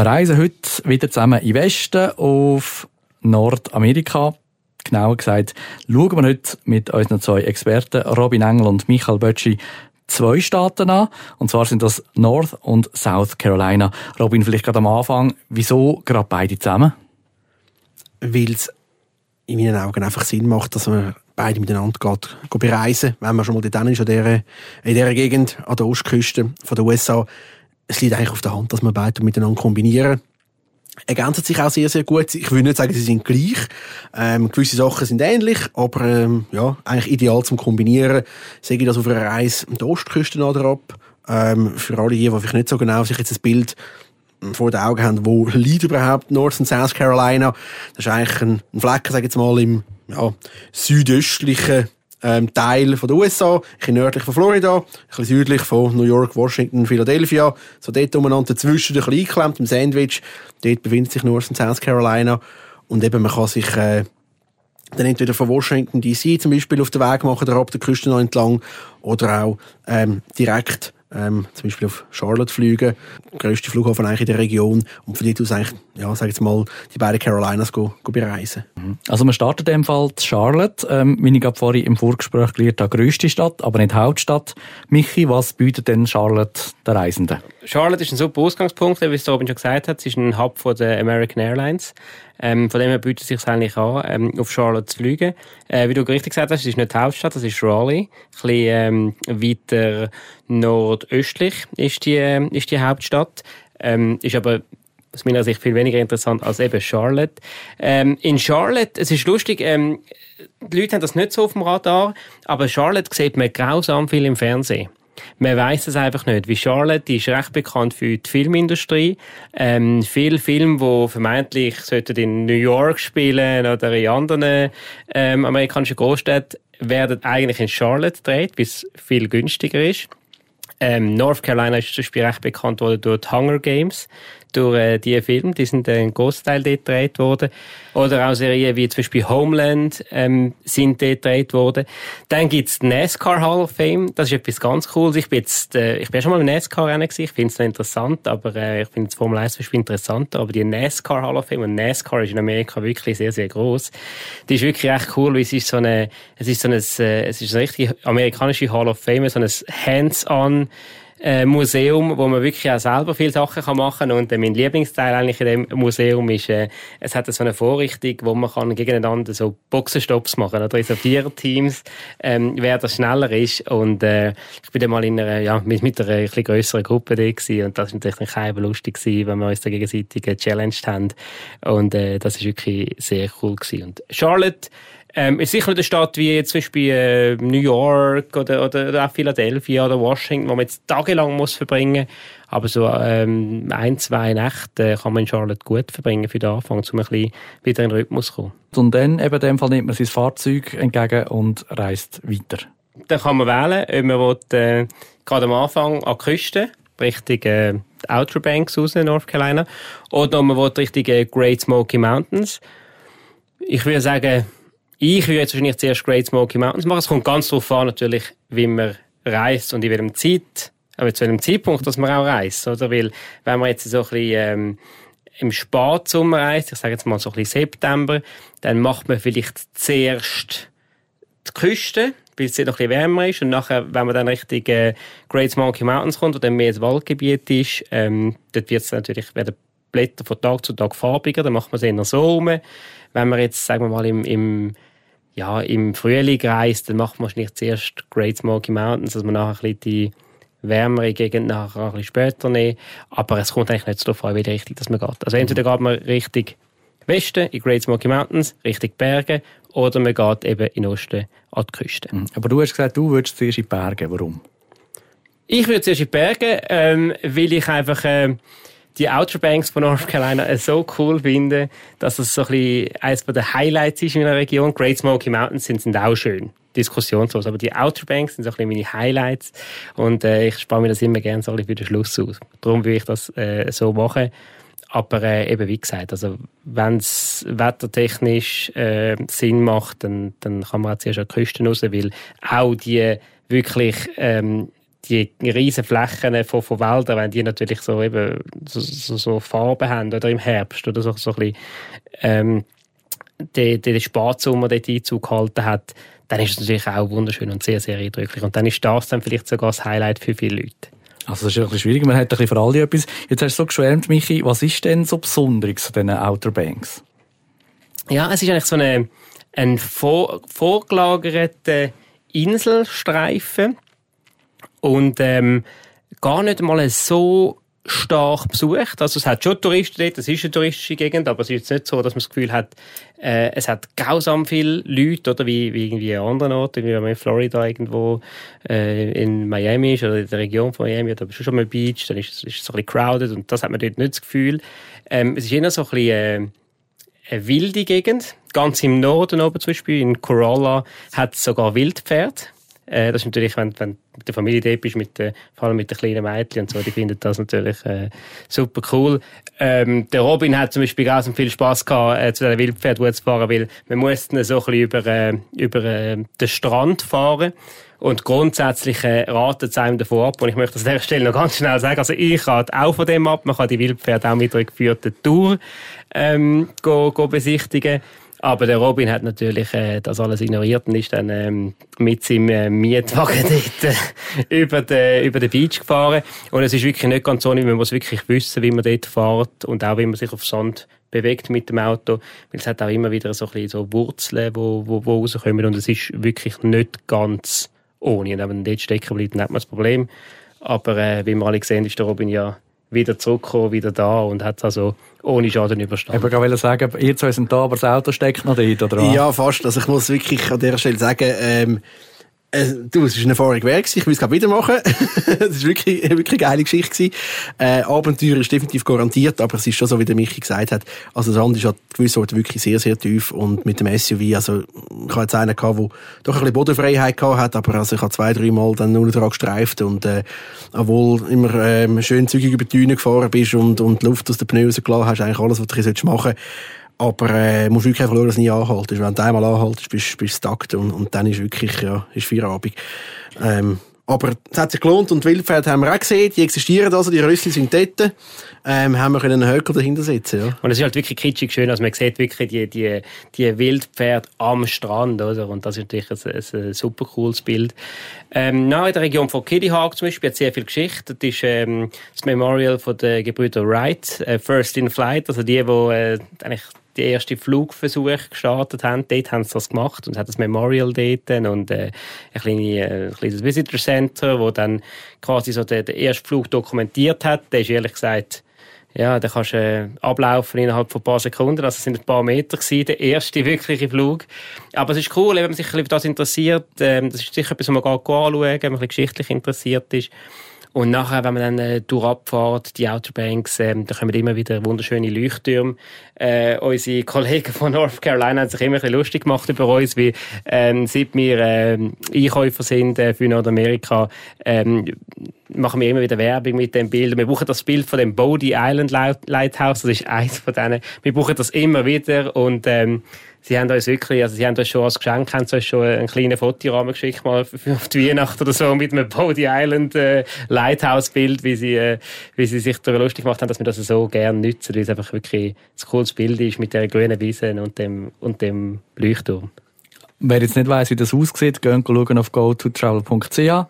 Wir reisen heute wieder zusammen in Westen auf Nordamerika. Genauer gesagt, schauen wir heute mit unseren zwei Experten, Robin Engel und Michael Bötschi, zwei Staaten an. Und zwar sind das North und South Carolina. Robin, vielleicht gerade am Anfang, wieso gerade beide zusammen? Weil es in meinen Augen einfach Sinn macht, dass man beide miteinander geht, geht bereisen, wenn man schon mal dort ist, in dieser, Gegend, an der Ostküste von der USA. Es liegt eigentlich auf der Hand, dass man beide miteinander kombinieren ergänzen sich auch sehr, sehr gut. Ich will nicht sagen, sie sind gleich. Ähm, gewisse Sachen sind ähnlich, aber ähm, ja, eigentlich ideal zum Kombinieren. Sage ich das auf einer Reise an der Ostküste oder ab. Ähm, für alle die, die vielleicht nicht so genau sich jetzt ein Bild vor den Augen haben, wo liegt überhaupt North und South Carolina. Das ist eigentlich ein, ein Fleck, sage ich jetzt mal, im ja, südöstlichen ähm, Teil von der USA, ein bisschen nördlich von Florida, ein bisschen südlich von New York, Washington, Philadelphia, so dort umeinander dazwischen, ein bisschen eingeklemmt im Sandwich. Dort befindet sich North und South Carolina. Und eben, man kann sich äh, dann entweder von Washington DC zum Beispiel auf den Weg machen, oder ab der Küste noch entlang, oder auch ähm, direkt ähm, zum Beispiel auf Charlotte fliegen, der grösste Flughafen eigentlich in der Region. Und von dort aus eigentlich, ja, sag jetzt mal, die beiden Carolinas go, go bereisen. Mhm. Also man startet in dem Fall Charlotte, ähm, wie ich vorhin im Vorgespräch gelernt habe, grösste Stadt, aber nicht Hauptstadt. Michi, was bietet denn Charlotte den Reisenden? Charlotte ist ein super Ausgangspunkt, wie es Robin schon gesagt hat. Es ist ein Hub von der American Airlines. Ähm, von dem her bietet es sich eigentlich an, ähm, auf Charlotte zu fliegen. Äh, wie du richtig gesagt hast, es ist nicht die Hauptstadt, das ist Raleigh. Ein bisschen ähm, weiter nordöstlich ist die, äh, ist die Hauptstadt. Ähm, ist aber aus meiner Sicht viel weniger interessant als eben Charlotte. Ähm, in Charlotte, es ist lustig, ähm, die Leute haben das nicht so auf dem Radar, aber Charlotte sieht man grausam viel im Fernsehen. Man weiß es einfach nicht. Wie Charlotte, die ist recht bekannt für die Filmindustrie. Ähm, viele Filme, die vermeintlich sollten in New York spielen oder in anderen ähm, amerikanischen Großstädten, werden eigentlich in Charlotte gedreht, weil es viel günstiger ist. Ähm, North Carolina ist zum Beispiel recht bekannt worden durch Hunger Games durch äh, diese Filme. Die sind äh, ein Großteil dort gedreht worden. Oder auch Serien wie zum Beispiel Homeland ähm, sind dort gedreht worden. Dann gibt's NASCAR Hall of Fame. Das ist etwas ganz Cooles. Ich bin jetzt, äh, ich bin schon mal im NASCAR-Rennen gewesen. Ich finde es noch interessant, aber äh, ich finde das Formel 1 viel interessanter. Aber die NASCAR Hall of Fame, und NASCAR ist in Amerika wirklich sehr, sehr groß. Die ist wirklich echt cool, weil es ist so eine, es ist so eine, äh, es ist eine richtige amerikanische Hall of Fame, so ein Hands-on äh, Museum, wo man wirklich auch selber viele Sachen kann machen kann. Und äh, mein Lieblingsteil eigentlich in dem Museum ist, äh, es hat so eine Vorrichtung, wo man kann gegeneinander so Boxenstopps machen oder in so vier Teams, ähm, wer das schneller ist. Und äh, ich bin dann mal in einer, ja, mit, mit einer ein grösseren Gruppe da gewesen. und das war natürlich dann lustig gewesen, wenn wir uns da gegenseitig gechallenged haben. Und äh, das ist wirklich sehr cool gewesen. Und Charlotte ähm, ist sicher nicht eine Stadt wie zum Beispiel äh, New York oder, oder, oder auch Philadelphia oder Washington, wo man jetzt tagelang muss verbringen aber so ähm, ein, zwei Nächte kann man in Charlotte gut verbringen für den Anfang, um ein bisschen wieder in den Rhythmus zu kommen. Und dann eben in dem Fall nimmt man sein Fahrzeug entgegen und reist weiter. Dann kann man wählen, ob man will, äh, gerade am Anfang an die Küste, Richtung äh, Outer Banks raus, North Carolina, oder man will Richtung äh, Great Smoky Mountains. Ich würde sagen, ich würde jetzt wahrscheinlich zuerst Great Smoky Mountains machen. Es kommt ganz darauf an, natürlich, wie man reist und in welchem Zeit, aber zu welchem Zeitpunkt, dass man auch reist, oder? Weil, wenn man jetzt so ein bisschen, ähm, im Spatsommer reist, ich sage jetzt mal so ein bisschen September, dann macht man vielleicht zuerst die Küste, weil es noch ein bisschen wärmer ist. Und nachher, wenn man dann Richtung äh, Great Smoky Mountains kommt, wo dann mehr das Waldgebiet ist, ähm, dort wird es natürlich, werden Blätter von Tag zu Tag farbiger, dann macht man es eher so rum. Wenn man jetzt, sagen wir mal, im, im ja, im Frühling reist, dann macht man wahrscheinlich zuerst Great Smoky Mountains, dass man nachher ein bisschen die wärmere Gegend nachher ein bisschen später nehmen. Aber es kommt eigentlich nicht darauf an, wie richtig dass man geht. Also entweder geht man Richtung Westen, in Great Smoky Mountains, Richtung Berge, oder man geht eben in Osten an die Küste. Mhm. Aber du hast gesagt, du würdest zuerst in die Berge. Warum? Ich würde zuerst in die Berge, ähm, weil ich einfach... Äh, die Outer Banks von North Carolina so cool finde, dass es so ein bisschen eines der Highlights ist in der Region. Great Smoky Mountains sind, sind auch schön diskussionslos. Aber die Outer Banks sind so ein bisschen meine Highlights und äh, ich spare mir das immer gerne so ein bisschen für den Schluss aus. Darum will ich das äh, so machen. Aber äh, eben wie gesagt, also wenn es wettertechnisch äh, Sinn macht, dann, dann kann man auch zuerst an die Küste raus, weil auch die wirklich ähm, die riesen Flächen von, von Wäldern, wenn die natürlich so eben so, so, so Farben haben oder im Herbst oder so, so ein bisschen, ähm, den, den dort Einzug gehalten hat, dann ist es natürlich auch wunderschön und sehr, sehr eindrücklich. Und dann ist das dann vielleicht sogar das Highlight für viele Leute. Also das ist ein bisschen schwierig, man hat ein bisschen für alle etwas. Jetzt hast du so geschwärmt, Michi, was ist denn so Besonderes an diesen Outer Banks? Ja, es ist eigentlich so eine, ein vor, vorgelagerter Inselstreifen und ähm, gar nicht mal so stark besucht. Also es hat schon Touristen dort, es ist eine touristische Gegend, aber es ist jetzt nicht so, dass man das Gefühl hat, äh, es hat grausam viele Leute, oder wie, wie irgendwie an anderen Orten, wie wenn man in Florida irgendwo äh, in Miami ist oder in der Region von Miami oder schon mal Beach, dann ist, ist es so ein bisschen crowded und das hat man dort nicht das Gefühl. Ähm, es ist eher so ein bisschen äh, eine wilde Gegend. Ganz im Norden oben zum Beispiel, in Corolla, hat es sogar Wildpferde. Äh, das ist natürlich, wenn, wenn mit der Familie dort bist, mit der, vor allem mit den kleinen Mädchen und so, die finden das natürlich äh, super cool. Ähm, der Robin hat zum Beispiel so viel Spass gehabt, äh, zu den Wildpferden zu fahren, weil man muss dann so ein bisschen über, äh, über äh, den Strand fahren. Und grundsätzlich äh, ratet es einem davon ab. Und ich möchte das an dieser Stelle noch ganz schnell sagen. Also ich rate auch von dem ab. Man kann die Wildpferde auch mit einer geführten Tour ähm, go, go besichtigen. Aber der Robin hat natürlich äh, das alles ignoriert und ist dann ähm, mit seinem äh, Mietwagen dort äh, über, den, über den Beach gefahren. Und es ist wirklich nicht ganz so, man muss wirklich wissen, wie man dort fährt und auch wie man sich auf Sand bewegt mit dem Auto, weil es hat auch immer wieder so ein bisschen so Wurzeln, wo, wo, wo rauskommen und es ist wirklich nicht ganz ohne. Und wenn man dort stecken bleibt, dann hat man das Problem. Aber äh, wie wir alle sehen, ist der Robin ja wieder zurückgekommen, wieder da und hat also ohne Schaden überstanden. Ich wollte sagen, ihr zwei sind da, aber das Auto steckt noch dort, oder was? Ja, fast. Also ich muss wirklich an dieser Stelle sagen, ähm, äh, du, es war eine Erfahrung wert. Ich will es gerade wieder machen. Es war wirklich, wirklich eine geile Geschichte. Äh, Abenteuer ist definitiv garantiert, aber es ist schon so, wie der Michi gesagt hat. Also, das Sand ist an gewissen Orten wirklich sehr, sehr tief. Und mit dem SUV, also, ich hatte jetzt einen gehabt, der doch ein bisschen Bodenfreiheit gehabt hat, aber also, ich habe zwei, drei Mal dann nur dran gestreift und, äh, obwohl immer, ähm, schön zügig über die Düne gefahren bist und, und Luft aus den Pneu rausgelassen hast, eigentlich alles, was du machen solltest. Aber äh, musst wirklich schauen, dass du nie anhaltest. Wenn du einmal anhaltest, bist du stuck und, und dann ist wirklich, ja, ist Feierabend. Ähm, aber es hat sich gelohnt und Wildpferde haben wir auch gesehen, die existieren also, die Rössli sind dort. Ähm, haben wir einen Höcker dahinter setzen, ja. Und es ist halt wirklich kitschig schön, also man sieht wirklich die, die, die Wildpferde am Strand, oder? Und das ist natürlich ein, ein, super cooles Bild. Ähm, na, in der Region von Kitty Hawk zum Beispiel hat sehr viel Geschichte. Das ist ähm, das Memorial den Gebrüder Wright, äh, First in Flight, also die, die äh, eigentlich die ersten Flugversuche gestartet haben. Dort haben sie das gemacht und hat das Memorial dort und äh, ein, kleines, äh, ein kleines Visitor Center, wo dann quasi so den, den ersten Flug dokumentiert hat. Der ist ehrlich gesagt ja, da kannst du äh, ablaufen innerhalb von ein paar Sekunden. Also es sind ein paar Meter gewesen, der erste wirkliche Flug. Aber es ist cool, wenn man sich für das interessiert. Ähm, das ist sicher etwas, was man gar anschauen kann, wenn man ein bisschen geschichtlich interessiert ist. Und nachher, wenn man dann äh, durchabfährt, die Outer Banks, äh, da kommen immer wieder wunderschöne Leuchttürme. Äh, unsere Kollegen von North Carolina haben sich immer ein bisschen lustig gemacht über uns, wie ähm, seit wir äh, Einkäufer sind äh, für Nordamerika, ähm, machen wir immer wieder Werbung mit dem Bild. Wir brauchen das Bild von dem Bodie Island Lighthouse, das ist eins von denen. Wir brauchen das immer wieder und ähm, sie haben uns wirklich, also sie haben uns schon als Geschenk, haben uns schon einen kleinen Fotorahmen geschickt, mal auf die Weihnacht oder so, mit einem Bodie Island äh, Lighthouse-Bild, wie sie, äh, wie sie sich darüber lustig gemacht haben, dass wir das so gerne nutzen, weil es einfach wirklich ein cooles Bild ist mit der grünen Wiese und dem, und dem Leuchtturm. Wer jetzt nicht weiss, wie das aussieht, geht schauen auf go2travel.ch.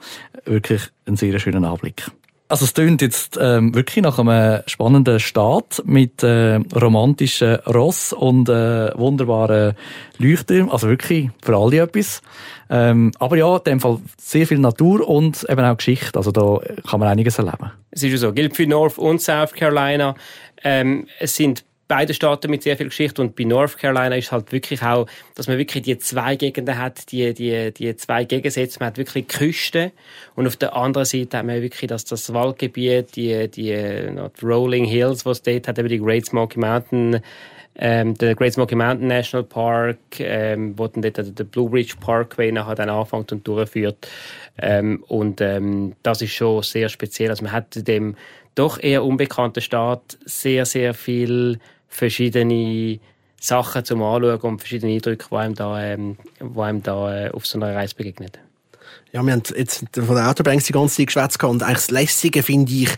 Wirklich ein sehr schöner Anblick. Also es klingt jetzt ähm, wirklich nach einem spannenden Start mit äh, romantischen Ross und äh, wunderbaren Leuchttürmen. Also wirklich für alle etwas. Ähm, aber ja, in dem Fall sehr viel Natur und eben auch Geschichte. Also da kann man einiges erleben. Es ist ja so, gilt für North und South Carolina. Ähm, es sind beide Staaten mit sehr viel Geschichte und bei North Carolina ist halt wirklich auch, dass man wirklich die zwei Gegenden hat, die, die, die zwei Gegensätze. Man hat wirklich die Küste und auf der anderen Seite hat man wirklich das, das Waldgebiet, die, die, die Rolling Hills, was es dort hat, eben die Great Smoky Mountain, ähm, der Great Smoky Mountain National Park, ähm, wo dann dort der Blue Ridge Parkway nachher dann anfängt und durchführt. Ähm, und ähm, das ist schon sehr speziell. Also man hat dem doch eher unbekannten Staat sehr, sehr viel verschiedene Sachen zum Anschauen und verschiedene Eindrücke, die einem da, ähm, die einem da äh, auf so einer Reise begegnen. Ja, wir haben jetzt von den Autobanks die ganze Zeit geschwätzt und eigentlich das Lässige finde ich,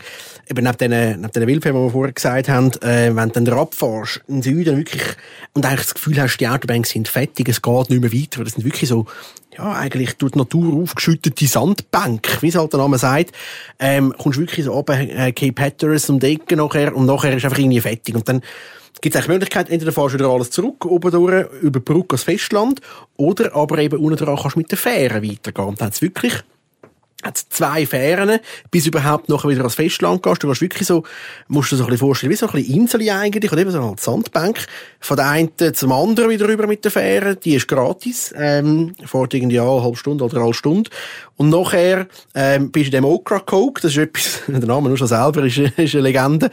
eben neben diesen, neben diesen Wildfällen, die wir vorher gesagt haben, äh, wenn du dann abfährst, in den Süden wirklich, und eigentlich das Gefühl hast, die Autobanks sind fettig, es geht nicht mehr weiter, das sind wirklich so, ja, eigentlich durch die Natur aufgeschüttete Sandbank, wie es halt der Name sagt, ähm, kommst wirklich so oben, äh, Cape Hatteras um die Ecke nachher, und nachher ist einfach irgendwie fettig, und dann, gibt es eigentlich Möglichkeit, entweder fährst du wieder alles zurück, oben durch, über die Brücke ans Festland, oder aber eben unten dran kannst du mit der Fähre weitergehen. Und dann hat's wirklich hat zwei Fähren, bis überhaupt noch wieder ans Festland gehst. Du kannst wirklich so, musst du dir so ein bisschen vorstellen, wie so ein bisschen Insel eigentlich, oder eben so eine Sandbank. Von der einen zum anderen wieder rüber mit der Fähre, die ist gratis, ähm, fährt irgendwie eine halbe Stunde oder eine halbe Stunde. Und nachher, ähm, bist du in dem Okra Coke, das ist etwas, der Name nur schon selber ist, ist eine Legende,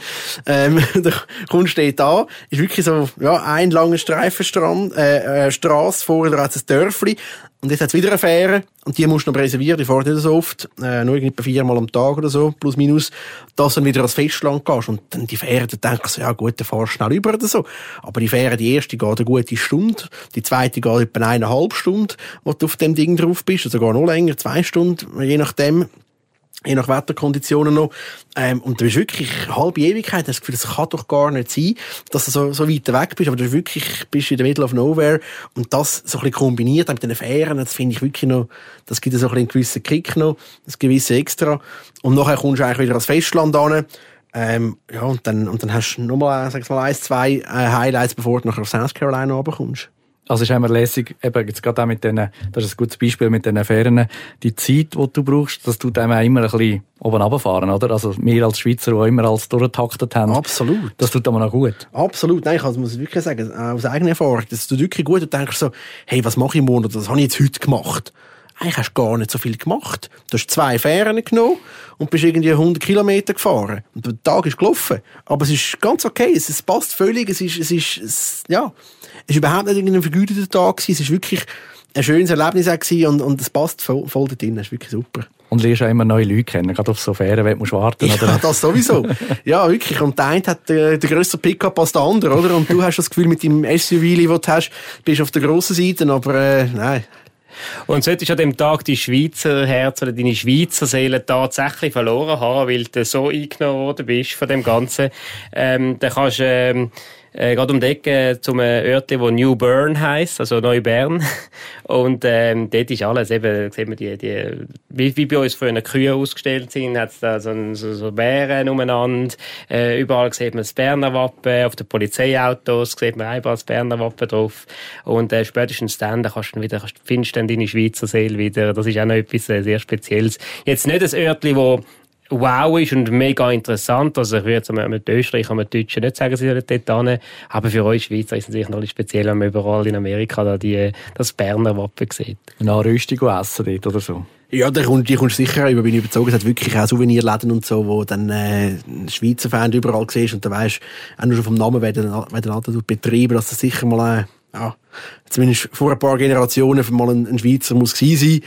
ähm, da kommst du an, ist wirklich so, ja, ein langer Streifenstrand, äh, äh, Strasse, vorher hat es ein Dörfli, und jetzt hat es wieder eine Fähre, und die musst du noch reservieren, die fahren nicht so oft, äh, nur irgendwie viermal am Tag oder so, plus minus, dass du dann wieder ans Festland gehst. Und dann die Fähre, da denkst du, ja gut, dann fahrst du schnell über oder so. Aber die Fähre, die erste geht eine gute Stunde, die zweite geht etwa eineinhalb Stunden, wo du auf dem Ding drauf bist, oder sogar noch länger, zwei Stunden, je nachdem je nach Wetterkonditionen noch. Ähm, und du bist wirklich halbe Ewigkeit, hast das Gefühl, das kann doch gar nicht sein, dass du so, so weit weg bist, aber du bist wirklich, bist in der Middle of Nowhere und das so ein bisschen kombiniert mit den Fähren, das finde ich wirklich noch, das gibt so ein bisschen einen gewissen Kick noch, das gewisse Extra. Und nachher kommst du eigentlich wieder ans Festland an, ähm, ja, und dann, und dann hast du nochmal, sag ich mal, eins, zwei äh, Highlights, bevor du nachher auf South Carolina runterkommst. Also ist immer lässig, eben jetzt gerade auch mit diesen, das ist ein gutes Beispiel mit diesen Fähren, die Zeit, die du brauchst, das tut einem auch immer ein bisschen oben runterfahren, oder? Also wir als Schweizer, die immer alles durchgetaktet haben. Absolut. Das tut aber noch gut. Absolut. Nein, ich also muss wirklich sagen, aus eigener Erfahrung, das tut wirklich gut. Du denkst so, hey, was mache ich morgen? Das habe ich jetzt heute gemacht. Eigentlich hast du gar nicht so viel gemacht. Du hast zwei Fähren genommen und bist irgendwie 100 Kilometer gefahren. Und der Tag ist gelaufen. Aber es ist ganz okay. Es, es passt völlig. Es ist, es ist, es, ja. Es war überhaupt nicht irgendein vergüteter Tag gewesen. Es war wirklich ein schönes Erlebnis gewesen und, und es passt voll, voll da drin. Es ist wirklich super. Und lernst auch immer neue Leute kennen, gerade auf so Fähren, wenn du warten musst. Ja, das sowieso. ja, wirklich. Und der eine hat äh, den grösseren Pickup als der andere, oder? Und du hast das Gefühl, mit dem SUV, das du hast, bist du auf der grossen Seite, aber äh, nein, und solltest an dem Tag die Schweizer Herz oder deine Schweizer Seele tatsächlich verloren haben, weil du so eingenommen worden bist von dem Ganzen, ähm, dann kannst du ähm, äh, gerade um die Ecke zum Örtchen, wo New Bern heisst, also Neubern. Und ähm, dort ist alles, eben, sieht man die, die wie, wie bei uns früher Kühe ausgestellt sind, hat es da so, so, so Bären umeinander. Äh, überall sieht man das Berner Wappen, auf den Polizeiautos sieht man einmal das Berner Wappen drauf. Und äh, spätestens dann, da kannst du wieder, kannst, findest dann deine Schweizer Seele wieder. Das ist auch noch etwas äh, sehr Spezielles. Jetzt nicht ein Örtchen, wo wow ist und mega interessant. Also ich würde jetzt mit Österreich und mit Deutschen nicht sagen, sie sollen dort hin. Aber für euch Schweizer ist es natürlich noch speziell, wenn man überall in Amerika da die, das Berner Wappen sieht. Eine Rüstung essen dort oder so. Ja, die kommst, die kommst sicher über, bin ich überzeugt. Es hat wirklich auch Souvenirläden und so, wo dann, äh, Schweizer Fans überall siehst und dann weisst, auch nur schon vom Namen, wer den, wer den Laden betreiben, dass das sicher mal, äh, ja, zumindest vor ein paar Generationen mal ein, ein Schweizer muss gewesen sein.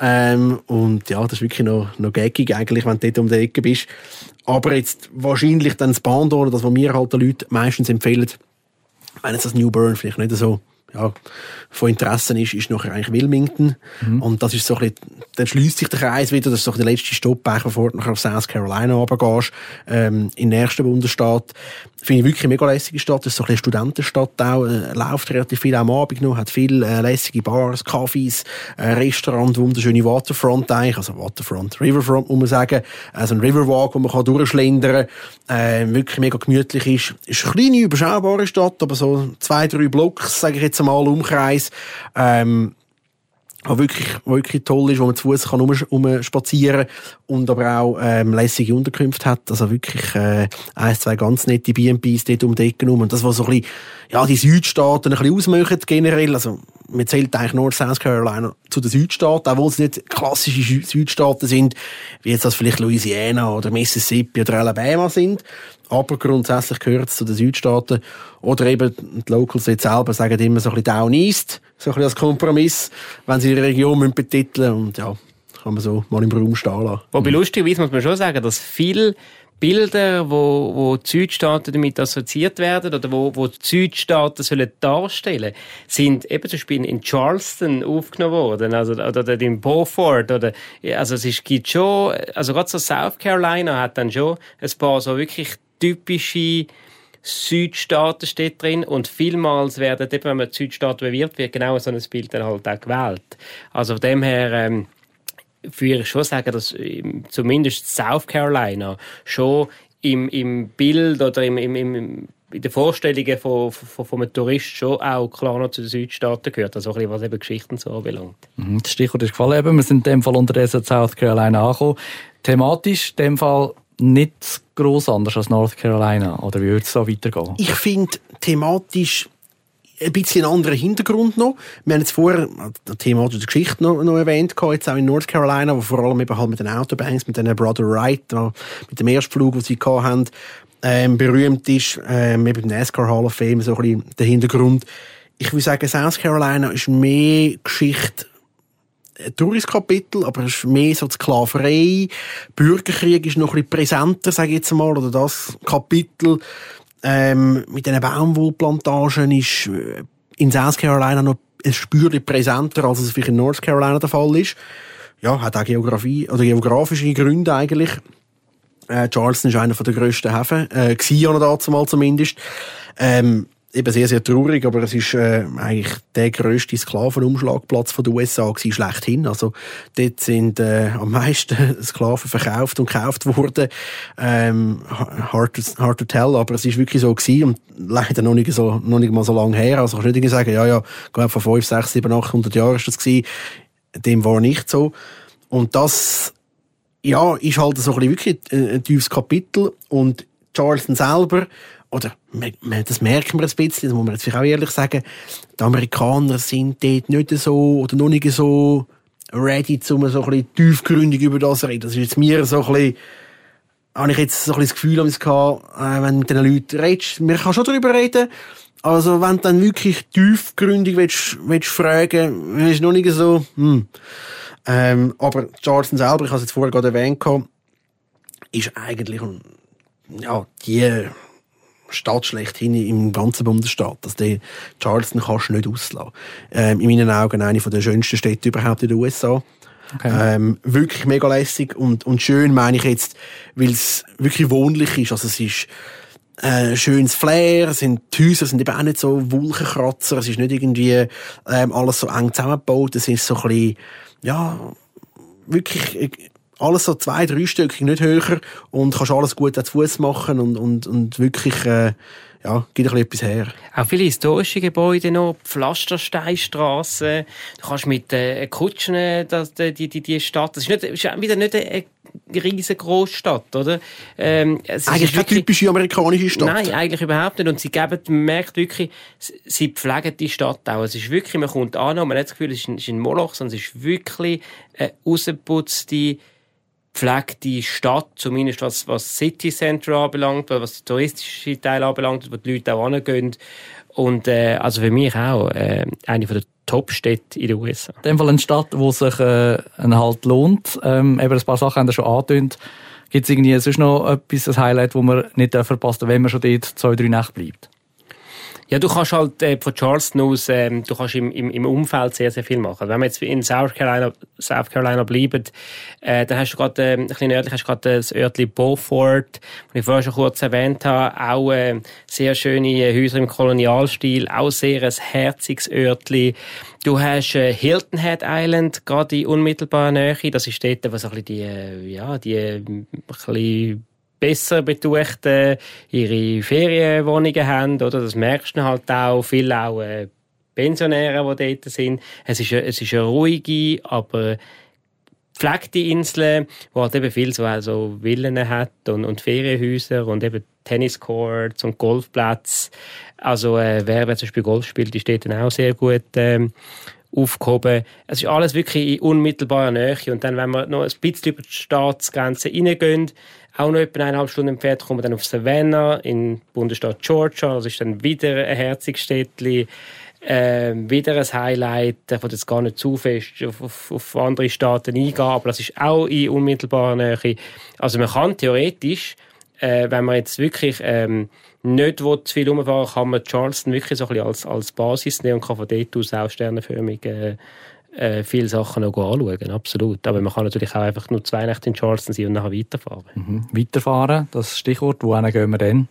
Ähm, und ja, das ist wirklich noch, noch gaggig eigentlich, wenn du dort um die Ecke bist. Aber jetzt wahrscheinlich dann das Bandor, das, was wir halt den Leuten meistens empfehlen, wenn jetzt das New Burn vielleicht nicht so ja, von Interessen ist, ist nachher eigentlich Wilmington. Mhm. Und das ist so ein bisschen, dann schließt sich der Kreis wieder, das ist so der letzte Stopp, bevor du nachher auf South Carolina runtergehst, ähm, in den ersten Bundesstaat. Finde ich wirklich eine mega lässige Stadt. Das ist so ein bisschen Studentenstadt auch. Äh, läuft relativ viel am Abend noch. Hat viele äh, lässige Bars, Cafés, äh, Restaurant, wunderschöne Waterfront eigentlich. Also Waterfront, Riverfront muss man sagen. Also ein Riverwalk, wo man kann durchschlendern kann. Äh, wirklich mega gemütlich ist. Ist eine kleine, überschaubare Stadt, aber so zwei, drei Blocks, sage ich jetzt einmal, Umkreis. Ähm, was wirklich, wirklich toll ist, wo man zu Fuß kann umspazieren und aber auch ähm, lässige Unterkünfte hat. Also wirklich äh, ein, zwei ganz nette B&Bs dort um die Ecke rum. Und das, was so ein bisschen, ja, die Südstaaten ein bisschen ausmachen generell. Also man zählt eigentlich North South Carolina zu den Südstaaten, obwohl es nicht klassische Südstaaten sind, wie jetzt das vielleicht Louisiana oder Mississippi oder Alabama sind. Aber grundsätzlich gehört es zu den Südstaaten. Oder eben, die Locals jetzt selber sagen immer so ein bisschen Down East, so ein bisschen als Kompromiss, wenn sie die Region betiteln Und ja, kann man so mal im Raum stehen lassen. Wobei lustigerweise muss man schon sagen, dass viele Bilder, wo, wo die Südstaaten damit assoziiert werden oder wo, wo die Südstaaten sollen darstellen, sind eben zum Beispiel in Charleston aufgenommen worden, also oder, in Beaufort oder also es ist, gibt schon, also gerade so South Carolina hat dann schon ein paar so wirklich typische Südstaaten steht drin und vielmals werden, eben, wenn man die Südstaaten bewirbt, wird genau so ein Bild dann halt auch gewählt. Also von dem her, ähm, würde ich schon sagen, dass ähm, zumindest South Carolina schon im, im Bild oder im, im, im in den Vorstellungen von, von, von einem Tourist schon auch klar noch zu den Südstaaten gehört, also ein bisschen, was eben Geschichten so anbelangt. Mhm, das Stichwort ist gefallen eben. Wir sind in dem Fall unterdessen in South Carolina angekommen. Thematisch in dem Fall nicht gross anders als North Carolina, oder wie würde es so weitergehen? Ich finde thematisch ein bisschen einen anderen Hintergrund noch. Wir haben jetzt vorher das Thema der Geschichte noch, noch erwähnt, jetzt auch in North Carolina, wo vor allem eben halt mit den Autobahns, mit den Brother Wright, mit dem Erstflug, den sie hatten, ähm, berühmt ist, ähm, eben NASCAR Hall of Fame, so ein bisschen der Hintergrund. Ich würde sagen, South Carolina ist mehr Geschichte, ein Touristkapitel, aber es ist mehr so die Sklaverei. Bürgerkrieg ist noch ein bisschen präsenter, sage ich jetzt mal, oder das Kapitel ähm, mit diesen Baumwollplantagen ist äh, in South Carolina noch ein Spürchen präsenter, als es vielleicht in North Carolina der Fall ist. Ja, hat auch Geografie, oder geografische Gründe eigentlich. Äh, Charleston ist einer der grössten Häfen, äh, war noch dazu mal zumindest. Ähm, eben sehr, sehr traurig, aber es ist äh, eigentlich der grösste Sklavenumschlagplatz von den USA gewesen, schlechthin. Also dort sind äh, am meisten Sklaven verkauft und gekauft worden. Ähm, hard, to, hard to tell, aber es ist wirklich so gewesen und leider noch nicht, so, noch nicht mal so lange her. Also kannst du nicht sagen, ja, ja, ich glaube vor 5, 6, 7, 800 Jahren ist das gewesen. Dem war nicht so. Und das, ja, ist halt so ein bisschen wirklich ein, ein tiefes Kapitel und Charleston selber oder das merken wir ein bisschen, das muss man jetzt vielleicht auch ehrlich sagen, die Amerikaner sind dort nicht so oder noch nicht so ready, um so ein bisschen tiefgründig über das zu reden. Das ist jetzt mir so ein bisschen, habe ich jetzt so ein bisschen das Gefühl, äh, wenn du mit den Leuten redest, man kann schon darüber reden, also wenn du dann wirklich tiefgründig willst, willst fragen, ist noch nicht so, hm. Ähm, aber Charleston selber, ich habe es jetzt vorher gerade erwähnt, ist eigentlich, ja, die Stadt schlechthin im ganzen Bundesstaat. Also den Charleston kannst du nicht auslassen. Ähm, in meinen Augen eine der schönsten Städte überhaupt in den USA. Okay. Ähm, wirklich mega lässig und, und schön meine ich jetzt, weil es wirklich wohnlich ist. Also es ist äh, schönes Flair, sind, die Häuser sind eben auch nicht so Wolkenkratzer, es ist nicht irgendwie ähm, alles so eng zusammengebaut, es ist so ein bisschen, ja, wirklich alles so zwei, drei Stück, nicht höher und kannst alles gut zu Fuß machen und, und, und wirklich, äh, ja, gibt ein bisschen etwas her. Auch viele historische Gebäude noch, Pflastersteinstraßen, du kannst mit äh, Kutschen äh, das, die, die, die Stadt, das ist, nicht, ist wieder nicht eine riesengroße Stadt, oder? Ähm, es eigentlich keine typische amerikanische Stadt. Nein, eigentlich überhaupt nicht. Und sie geben, man merkt wirklich, sie pflegen die Stadt auch. Es ist wirklich, man kommt an und man hat das Gefühl, es ist ein, es ist ein Moloch, sondern es ist wirklich eine rausgeputzte, gepflegte Stadt, zumindest was, was City Center anbelangt, was den touristischen Teil anbelangt, wo die Leute auch hingehen. Und äh, also für mich auch äh, eine der Top-Städte in den USA. In dem Fall eine Stadt, wo sich äh, ein Halt lohnt. Ähm, eben ein paar Sachen haben wir schon angetönt. Gibt es irgendwie sonst noch etwas, ein Highlight, das man nicht verpassen darf, wenn man schon dort zwei, drei Nächte bleibt? Ja, du kannst halt äh, von Charleston aus, ähm, du kannst im, im, im Umfeld sehr, sehr viel machen. Wenn wir jetzt in South Carolina, South Carolina bleiben, äh, dann hast du gerade, äh, ein bisschen nördlich hast du gerade das Örtli Beaufort, das ich vorher schon kurz erwähnt habe, auch äh, sehr schöne Häuser im Kolonialstil, auch sehr ein herziges Örtli. Du hast äh, Hilton Head Island, gerade in unmittelbarer Nähe, das ist dort, was ein bisschen die, äh, ja, die, äh, ein bisschen besser betuchten ihre Ferienwohnungen haben, oder? Das merkst du halt auch. Viele auch äh, Pensionäre, die dort sind. Es ist, es ist eine ruhige, aber gepflegte Insel, wo halt eben viel so also Villen hat und, und Ferienhäuser und eben Tenniscourts und Golfplätze. Also äh, wer zum Beispiel Golf spielt, steht dann auch sehr gut ähm, aufgehoben. Es ist alles wirklich in unmittelbarer Nähe. Und dann, wenn wir noch ein bisschen über die Staatsgrenze reingehen, auch noch etwa eineinhalb Stunden entfernt kommen wir dann auf Savannah in Bundesstaat Georgia. Das ist dann wieder ein herziges Städtchen. Äh, wieder ein Highlight. Ich will jetzt gar nicht zu fest auf, auf, auf andere Staaten eingehen, aber das ist auch in unmittelbarer Nähe. Also man kann theoretisch äh, wenn man jetzt wirklich ähm, nicht zu viel rumfahren kann man Charleston wirklich so ein bisschen als, als Basis nehmen und kann von dort aus auch sternenförmig äh, äh, viele Sachen noch anschauen, absolut. Aber man kann natürlich auch einfach nur zwei Nächte in Charleston sein und nachher weiterfahren. Mhm. Weiterfahren, das Stichwort, wohin gehen wir denn?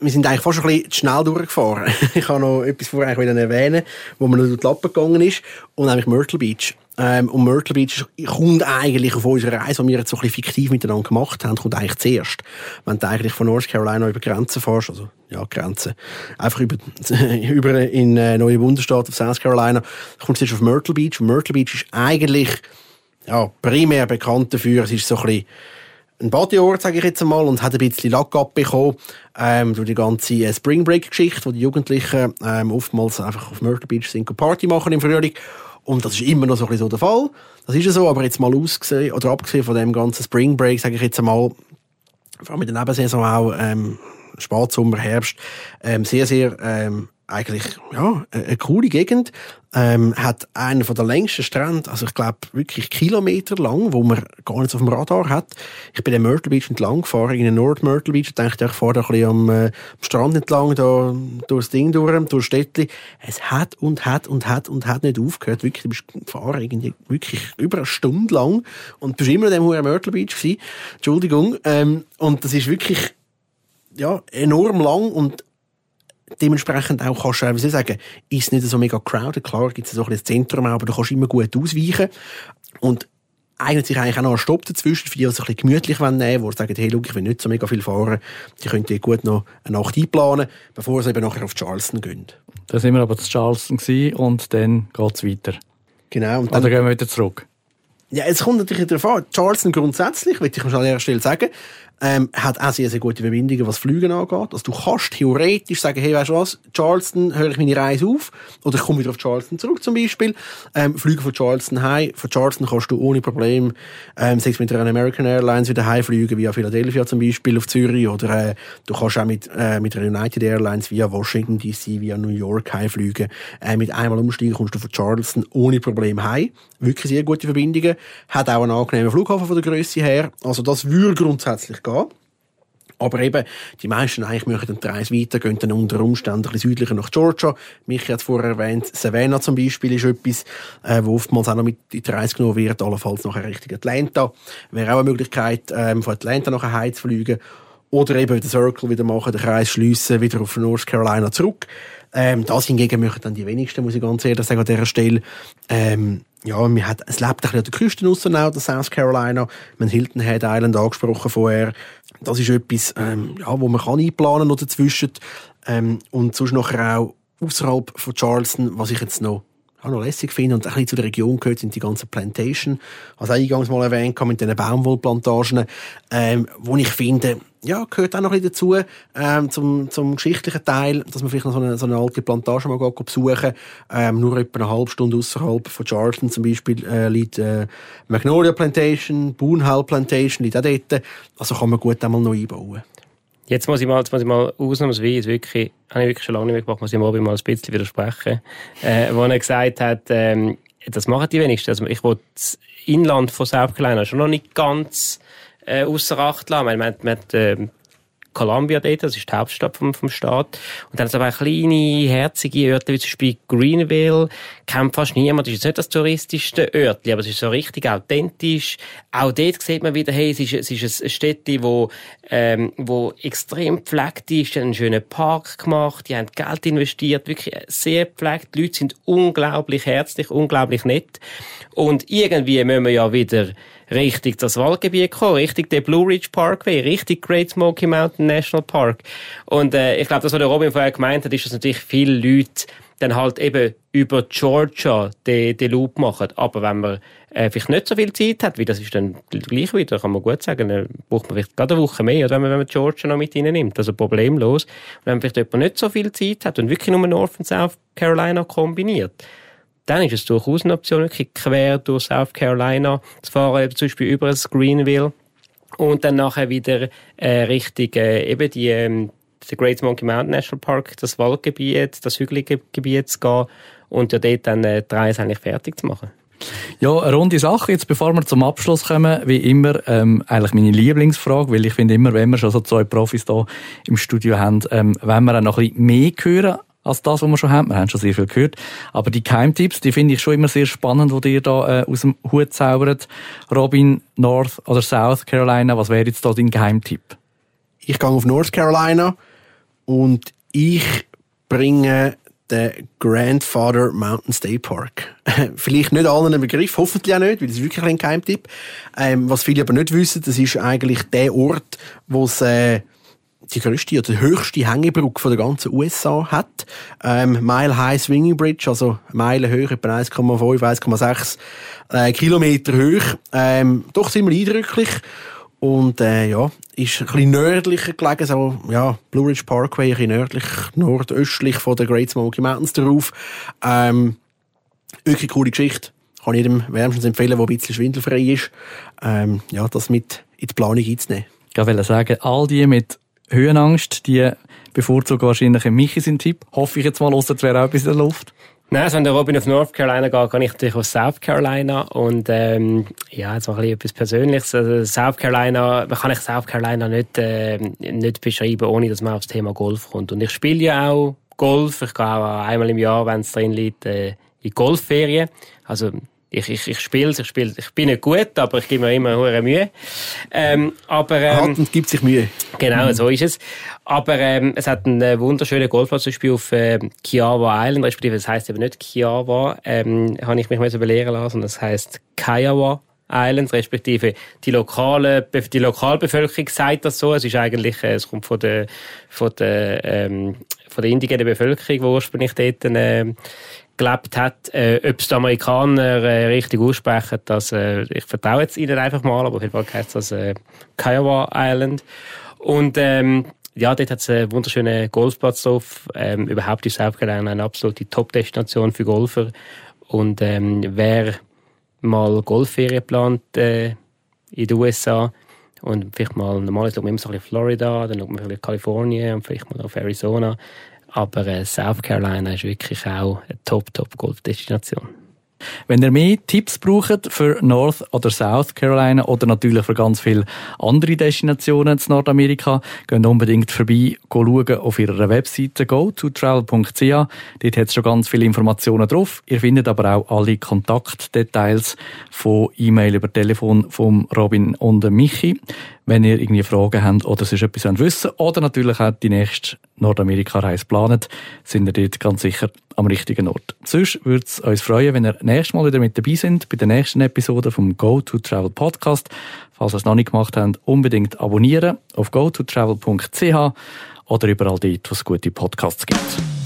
Wir sind eigentlich fast ein bisschen schnell durchgefahren. ich habe noch etwas vorher erwähnen, wo man noch durch die Lappen gegangen ist, und nämlich Myrtle Beach. Ähm, und Myrtle Beach kommt eigentlich auf unserer Reise, die wir jetzt so ein bisschen fiktiv miteinander gemacht haben, kommt eigentlich zuerst. Wenn du eigentlich von North Carolina über Grenzen fährst, also, ja, Grenzen, einfach über, über in äh, Neue Bundesstaat auf South Carolina, kommst du jetzt auf Myrtle Beach. Und Myrtle Beach ist eigentlich, ja, primär bekannt dafür, es ist so ein bisschen, ein Bodyort, sage ich jetzt einmal, und hat ein bisschen Lack abbekommen ähm, durch die ganze äh, Spring Break-Geschichte, wo die Jugendlichen ähm, oftmals einfach auf Myrtle Beach sind Party machen im Frühling. Und das ist immer noch so ein bisschen so der Fall. Das ist ja so, aber jetzt mal ausgesehen, oder abgesehen von dem ganzen Spring Break, sage ich jetzt einmal, vor allem in der Nebensaison auch, ähm, Spätsommer, Herbst, ähm, sehr, sehr ähm, eigentlich ja, eine coole Gegend. Ähm, hat einen von der längsten Strände, also ich glaube wirklich Kilometer lang, wo man gar nicht auf dem Radar hat. Ich bin in Myrtle Beach entlang gefahren, in den Nord Myrtle Beach, und dachte, ich fahre da ein bisschen am, äh, Strand entlang, da durchs Ding durch, durch Städtli. Es hat und hat und hat und hat nicht aufgehört. Wirklich, du bist gefahren, irgendwie wirklich über eine Stunde lang und bist immer in dem Myrtle Beach gewesen. Entschuldigung. Ähm, und das ist wirklich ja, enorm lang und dementsprechend auch kannst du, wie soll ich sagen, ist nicht so mega crowded. Klar gibt es so ein bisschen das Zentrum, aber du kannst immer gut ausweichen. Und eignet sich eigentlich auch noch ein Stopp dazwischen, für die, die es ein bisschen gemütlich nehmen wollen, die sagen, hey, schau, ich will nicht so mega viel fahren. Die können hier gut noch eine Nacht einplanen, bevor sie eben nachher auf Charleston gehen. Da sind wir aber zu Charleston und dann geht es weiter. Genau. Und dann, Oder gehen wir wieder zurück? Ja, es kommt natürlich darauf an. Charleston grundsätzlich, will ich an dieser Stelle sagen, ähm, hat auch sehr, sehr gute Verbindungen, was Flüge angeht. Also du kannst theoretisch sagen, hey, weißt du was, Charleston höre ich meine Reise auf oder ich komme wieder auf Charleston zurück zum Beispiel. Ähm, Flüge von Charleston heim. Von Charleston kannst du ohne Problem, ähm, sei mit einer American Airlines wieder heimfliegen, via Philadelphia zum Beispiel auf Zürich oder äh, du kannst auch mit, äh, mit einer United Airlines via Washington DC, via New York heimfliegen. Äh, mit einmal umsteigen kommst du von Charleston ohne Problem heim. Wirklich sehr gute Verbindungen. Hat auch einen angenehmen Flughafen von der Größe her. Also das würde grundsätzlich gehen. Aber eben, die meisten eigentlich möchten die Reise weiter, gehen dann unter Umständen ein südlicher nach Georgia. Mich hat vorher erwähnt, Savannah zum Beispiel ist etwas, äh, wo oftmals auch noch mit in die Reise genommen wird, allenfalls nachher Richtung Atlanta. Wäre auch eine Möglichkeit, ähm, von Atlanta nachher heim zu fliegen. Oder eben den Circle wieder machen, den Kreis schliessen, wieder auf North Carolina zurück. Ähm, das hingegen möchten dann die wenigsten, muss ich ganz ehrlich sagen, an dieser Stelle. Ähm, ja, man hat, es lebt ein bisschen an der Küste aussen auch, der South Carolina. Man Hilton Head Island angesprochen vorher. Das ist etwas, ähm, ja, wo man kann einplanen noch dazwischen. Ähm, und sonst nachher auch außerhalb von Charleston, was ich jetzt noch auch noch lässig finde und ein bisschen zu der Region gehört, sind die ganzen Plantation, was eingangs mal erwähnt habe, mit den Baumwollplantagen, ähm, wo ich finde, ja, gehört auch noch ein bisschen dazu, ähm, zum, zum geschichtlichen Teil, dass man vielleicht noch so eine, so eine alte Plantage mal besuchen ähm, Nur etwa eine halbe Stunde außerhalb von Charleston zum Beispiel äh, liegt äh, Magnolia Plantation, Boonhall Plantation, liegt auch dort. Also kann man gut einmal noch einbauen. Jetzt muss ich mal, jetzt muss ich mal ausnahmsweise wirklich, habe ich wirklich schon lange nicht mehr gemacht, muss ich mal, mal ein bisschen widersprechen, äh, wo er gesagt hat, ähm, das machen die wenigsten. Also ich will das Inland von Carolina schon noch nicht ganz äh, außer Acht lassen. Man, man, man äh, Columbia dort, das ist die Hauptstadt vom, vom Staat. Und dann hat es aber auch kleine, herzige Örtchen, wie zum Beispiel Greenville, kennt fast niemand. Das ist jetzt nicht das touristischste Örtchen, aber es ist so richtig authentisch. Auch dort sieht man wieder, hey, es ist, es ist ein Städtchen, wo, ähm, wo extrem gepflegt ist, die haben einen schönen Park gemacht, die haben Geld investiert, wirklich sehr gepflegt. Die Leute sind unglaublich herzlich, unglaublich nett. Und irgendwie müssen wir ja wieder richtig das Waldgebiet kommen, richtig der Blue Ridge Parkway, richtig Great Smoky Mountain National Park. Und äh, ich glaube, das, was der Robin vorher gemeint hat, ist, dass natürlich viele Leute dann halt eben über Georgia den, den Loop machen. Aber wenn man äh, vielleicht nicht so viel Zeit hat, wie das ist dann gleich wieder, kann man gut sagen, dann braucht man vielleicht gerade eine Woche mehr, oder wenn man, wenn man Georgia noch mit nimmt. Also problemlos. Und wenn man vielleicht jemand nicht so viel Zeit hat und wirklich nur North und South Carolina kombiniert, dann ist es durchaus eine Option, wirklich quer durch South Carolina zu fahren, zum Beispiel über das Greenville und dann nachher wieder äh, Richtung äh, eben die ähm, der Great Smoky Mountain National Park, das Waldgebiet, das hügelige Gebiet zu gehen und ja dort dann äh, die Reise eigentlich fertig zu machen. Ja, eine runde Sache. Jetzt, bevor wir zum Abschluss kommen, wie immer, ähm, eigentlich meine Lieblingsfrage, weil ich finde immer, wenn wir schon so zwei Profis hier im Studio haben, ähm, wenn wir auch noch ein bisschen mehr hören als das, was wir schon haben. Wir haben schon sehr viel gehört. Aber die Keimtipps, die finde ich schon immer sehr spannend, die ihr da äh, aus dem Hut zaubert. Robin, North oder South Carolina, was wäre jetzt da dein Geheimtipp? Ich gehe auf North Carolina und ich bringe den Grandfather Mountain State Park. Vielleicht nicht allen ein Begriff, hoffentlich auch nicht, weil das ist wirklich ein Geheimtipp. Ähm, was viele aber nicht wissen, das ist eigentlich der Ort, wo es äh, die grösste oder höchste Hängebrücke der ganzen USA hat. Ähm, Mile High Swinging Bridge, also Meilen hoch, etwa 1,5, 1,6 äh, Kilometer hoch. Ähm, doch ziemlich eindrücklich. Und äh, ja, ist ein bisschen nördlicher gelegen, so, ja, Blue Ridge Parkway, ein bisschen nördlich, nordöstlich von den Great Smoky Mountains drauf. Ähm, wirklich coole Geschichte. Kann jedem wärmstens empfehlen, der ein bisschen schwindelfrei ist, ähm, ja, das mit in die Planung einzunehmen. Ich wollte sagen, all die mit Höhenangst, die bevorzugen wahrscheinlich Michi seinen Tipp. Hoffe ich jetzt mal, ausser wäre auch etwas in der Luft. Nein, also wenn der Robin auf North Carolina geht, kann ich natürlich auf South Carolina und ähm, ja, jetzt ein bisschen etwas Persönliches. Also South Carolina, man kann ich South Carolina nicht, äh, nicht beschreiben, ohne dass man aufs Thema Golf kommt. Und ich spiele ja auch Golf. Ich gehe auch einmal im Jahr, wenn es drin liegt, äh, in Golfferien. Also ich, ich, ich spiele ich spiele ich bin nicht gut, aber ich gebe mir immer hohe Mühe. Ähm, aber, ähm, Hat und gibt sich Mühe. Genau, so ist es. Aber ähm, es hat einen äh, wunderschönen Golfplatz zum Beispiel auf äh, Kiowa Island, respektive das heisst eben nicht Kiowa, ähm, habe ich mich mal so belehren lassen, das heisst Kiowa Islands, respektive die lokale, die Lokalbevölkerung sagt das so. Es ist eigentlich, äh, es kommt von der, von der, ähm, von der indigenen Bevölkerung, die ursprünglich dort, äh, gelebt hat. Äh, Ob es die Amerikaner äh, richtig aussprechen, das, äh, ich vertraue jetzt ihnen einfach mal, aber auf jeden Fall heißt das äh, Kiowa Island. Und ähm, ja, dort hat es einen wunderschönen Golfplatz drauf. Ähm, überhaupt ist South Carolina eine absolute Top-Destination für Golfer. Und ähm, wer mal Golfferien plant äh, in den USA und vielleicht mal, normal schaut man immer so ein bisschen Florida, dann schaut man vielleicht Kalifornien und vielleicht mal auf Arizona. Aber äh, South Carolina ist wirklich auch eine Top-Top-Golfdestination. Wenn ihr mehr Tipps braucht für North oder South Carolina oder natürlich für ganz viele andere Destinationen in Nordamerika, geht unbedingt vorbei, schauen auf ihrer Webseite go2travel.ch. Dort hat es schon ganz viele Informationen drauf. Ihr findet aber auch alle Kontaktdetails von E-Mail über Telefon von Robin und Michi wenn ihr irgendwie Fragen habt oder sonst etwas wissen wollt oder natürlich auch die nächste Nordamerika-Reise planet, sind ihr dort ganz sicher am richtigen Ort. Sonst würde es uns freuen, wenn ihr nächstes Mal wieder mit dabei sind bei der nächsten Episode vom Go to Travel Podcast. Falls ihr es noch nicht gemacht habt, unbedingt abonnieren auf go2travel.ch oder überall dort, wo es gute Podcasts gibt.